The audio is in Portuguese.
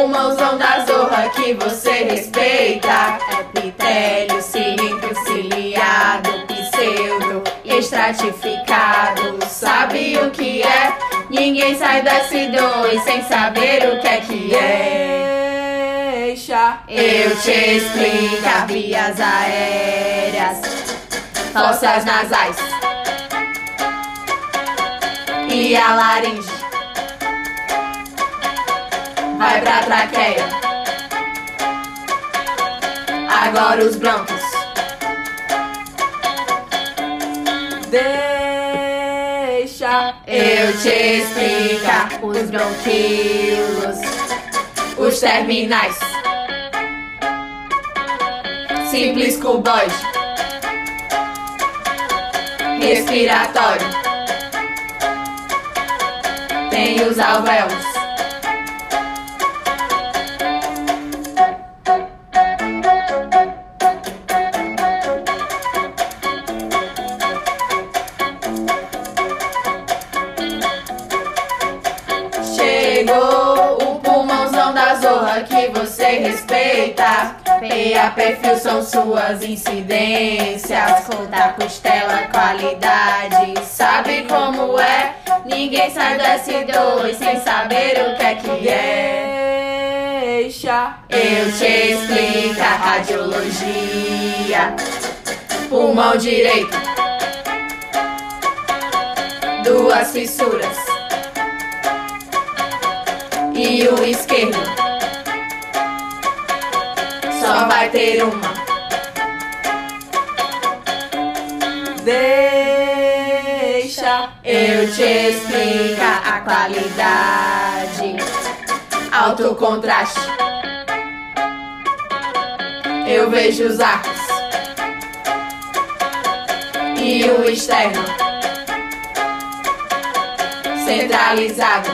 pulmãozão da zorra que você respeita. Epitélio, cilindro ciliado, pseudo, estratificado. Sabe o que é? Ninguém sai da S2 sem saber o que é que é. Eu te explico vias aéreas, fossas nasais e a laringe. Vai pra traqueia. Agora os broncos. Deixa Eu te explico os bronquíolos, os terminais. Simples cuboide. Respiratório. Tem os alvéolos. Chegou o pulmãozão da zorra que você respeita. PA perfil são suas incidências. Conta costela, qualidade. Sabe como é? Ninguém sai do S2 sem saber o que é que é. Deixa Eu te explico a radiologia. Pulmão direito. Duas fissuras. E o esquerdo. Só vai ter uma. Deixa Eu te explico a qualidade. Alto contraste. Eu vejo os arcos. E o externo. Centralizado.